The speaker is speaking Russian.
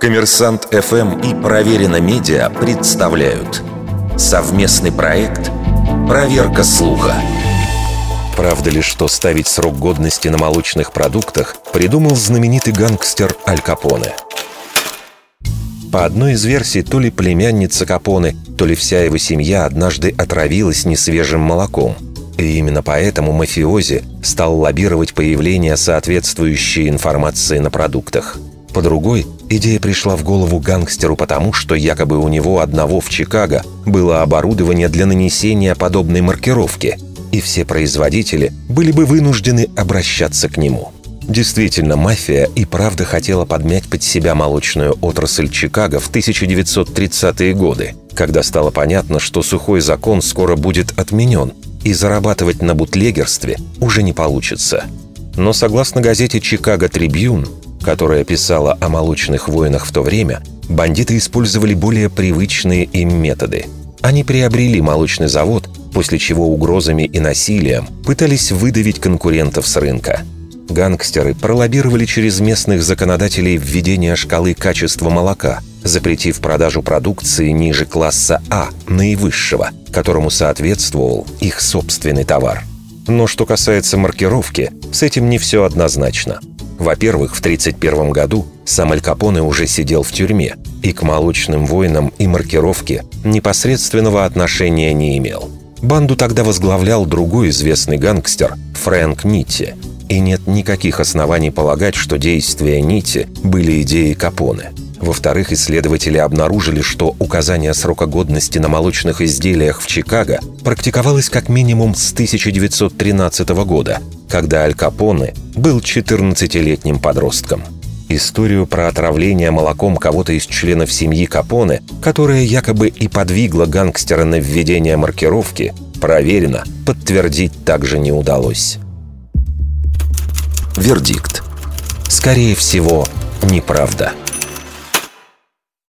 Коммерсант ФМ и Проверено Медиа представляют совместный проект «Проверка слуха». Правда ли, что ставить срок годности на молочных продуктах придумал знаменитый гангстер Аль Капоне? По одной из версий, то ли племянница Капоне, то ли вся его семья однажды отравилась несвежим молоком. И именно поэтому мафиози стал лоббировать появление соответствующей информации на продуктах. По другой, идея пришла в голову гангстеру потому, что якобы у него одного в Чикаго было оборудование для нанесения подобной маркировки, и все производители были бы вынуждены обращаться к нему. Действительно, мафия и правда хотела подмять под себя молочную отрасль Чикаго в 1930-е годы, когда стало понятно, что сухой закон скоро будет отменен, и зарабатывать на бутлегерстве уже не получится. Но согласно газете «Чикаго Трибьюн», которая писала о молочных войнах в то время, бандиты использовали более привычные им методы. Они приобрели молочный завод, после чего угрозами и насилием пытались выдавить конкурентов с рынка – Гангстеры пролоббировали через местных законодателей введение шкалы качества молока, запретив продажу продукции ниже класса А, наивысшего, которому соответствовал их собственный товар. Но что касается маркировки, с этим не все однозначно. Во-первых, в 1931 году сам Аль Капоне уже сидел в тюрьме и к молочным войнам и маркировке непосредственного отношения не имел. Банду тогда возглавлял другой известный гангстер Фрэнк Нитти – и нет никаких оснований полагать, что действия нити были идеей Капоне. Во-вторых, исследователи обнаружили, что указание срока годности на молочных изделиях в Чикаго практиковалось как минимум с 1913 года, когда Аль Капоне был 14-летним подростком. Историю про отравление молоком кого-то из членов семьи Капоне, которая якобы и подвигла гангстера на введение маркировки, проверено, подтвердить также не удалось. Вердикт. Скорее всего, неправда.